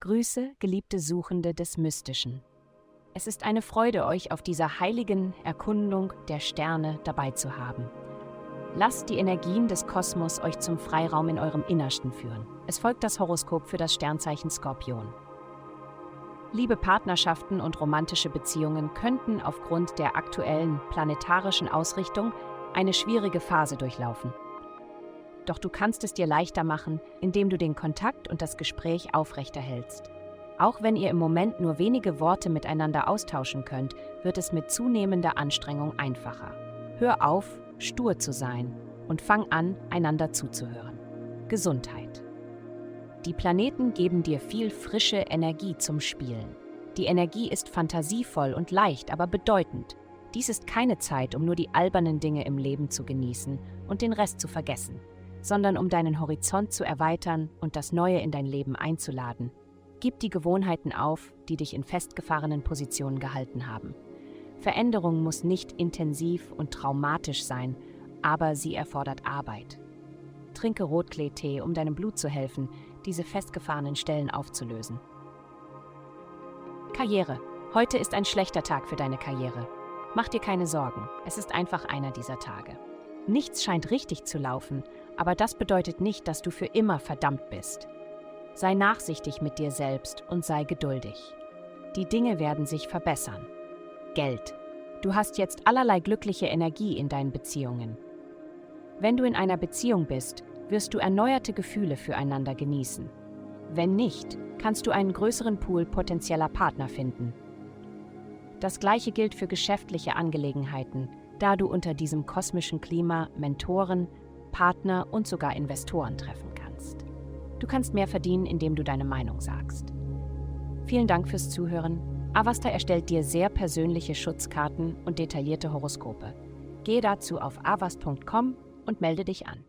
Grüße, geliebte Suchende des Mystischen. Es ist eine Freude, euch auf dieser heiligen Erkundung der Sterne dabei zu haben. Lasst die Energien des Kosmos euch zum Freiraum in eurem Innersten führen. Es folgt das Horoskop für das Sternzeichen Skorpion. Liebe Partnerschaften und romantische Beziehungen könnten aufgrund der aktuellen planetarischen Ausrichtung eine schwierige Phase durchlaufen. Doch du kannst es dir leichter machen, indem du den Kontakt und das Gespräch aufrechterhältst. Auch wenn ihr im Moment nur wenige Worte miteinander austauschen könnt, wird es mit zunehmender Anstrengung einfacher. Hör auf, stur zu sein und fang an, einander zuzuhören. Gesundheit. Die Planeten geben dir viel frische Energie zum Spielen. Die Energie ist fantasievoll und leicht, aber bedeutend. Dies ist keine Zeit, um nur die albernen Dinge im Leben zu genießen und den Rest zu vergessen sondern um deinen Horizont zu erweitern und das Neue in dein Leben einzuladen. Gib die Gewohnheiten auf, die dich in festgefahrenen Positionen gehalten haben. Veränderung muss nicht intensiv und traumatisch sein, aber sie erfordert Arbeit. Trinke Rotkleetee, um deinem Blut zu helfen, diese festgefahrenen Stellen aufzulösen. Karriere. Heute ist ein schlechter Tag für deine Karriere. Mach dir keine Sorgen, es ist einfach einer dieser Tage. Nichts scheint richtig zu laufen, aber das bedeutet nicht, dass du für immer verdammt bist. Sei nachsichtig mit dir selbst und sei geduldig. Die Dinge werden sich verbessern. Geld. Du hast jetzt allerlei glückliche Energie in deinen Beziehungen. Wenn du in einer Beziehung bist, wirst du erneuerte Gefühle füreinander genießen. Wenn nicht, kannst du einen größeren Pool potenzieller Partner finden. Das gleiche gilt für geschäftliche Angelegenheiten, da du unter diesem kosmischen Klima Mentoren, Partner und sogar Investoren treffen kannst. Du kannst mehr verdienen, indem du deine Meinung sagst. Vielen Dank fürs Zuhören. Avasta erstellt dir sehr persönliche Schutzkarten und detaillierte Horoskope. Gehe dazu auf avast.com und melde dich an.